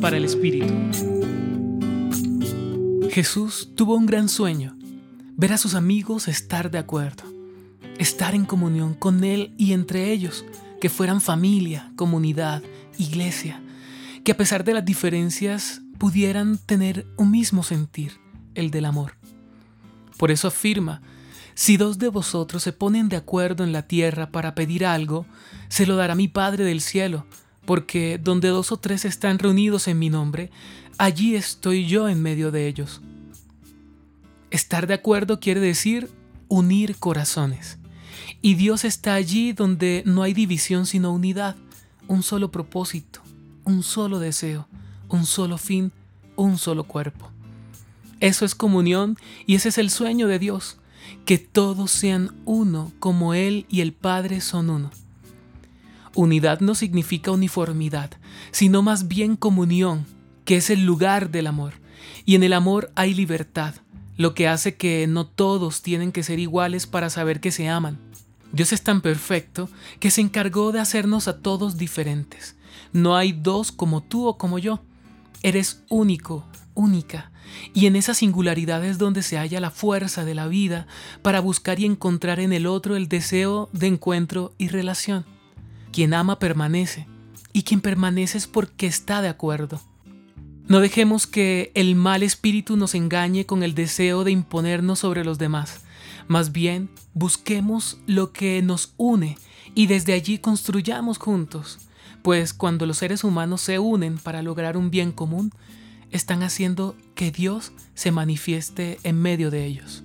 Para el Espíritu. Jesús tuvo un gran sueño, ver a sus amigos estar de acuerdo, estar en comunión con Él y entre ellos, que fueran familia, comunidad, iglesia, que a pesar de las diferencias pudieran tener un mismo sentir, el del amor. Por eso afirma, si dos de vosotros se ponen de acuerdo en la tierra para pedir algo, se lo dará mi Padre del cielo, porque donde dos o tres están reunidos en mi nombre, allí estoy yo en medio de ellos. Estar de acuerdo quiere decir unir corazones. Y Dios está allí donde no hay división sino unidad, un solo propósito, un solo deseo, un solo fin, un solo cuerpo. Eso es comunión y ese es el sueño de Dios, que todos sean uno como Él y el Padre son uno. Unidad no significa uniformidad, sino más bien comunión, que es el lugar del amor. Y en el amor hay libertad, lo que hace que no todos tienen que ser iguales para saber que se aman. Dios es tan perfecto que se encargó de hacernos a todos diferentes. No hay dos como tú o como yo. Eres único, única. Y en esa singularidad es donde se halla la fuerza de la vida para buscar y encontrar en el otro el deseo de encuentro y relación. Quien ama permanece, y quien permanece es porque está de acuerdo. No dejemos que el mal espíritu nos engañe con el deseo de imponernos sobre los demás. Más bien, busquemos lo que nos une y desde allí construyamos juntos, pues cuando los seres humanos se unen para lograr un bien común, están haciendo que Dios se manifieste en medio de ellos.